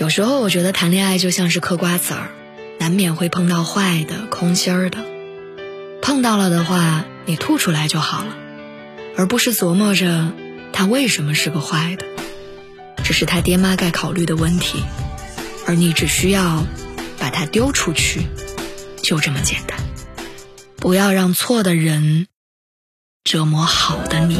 有时候我觉得谈恋爱就像是嗑瓜子儿，难免会碰到坏的、空心儿的。碰到了的话，你吐出来就好了，而不是琢磨着他为什么是个坏的。这是他爹妈该考虑的问题，而你只需要把他丢出去，就这么简单。不要让错的人折磨好的你。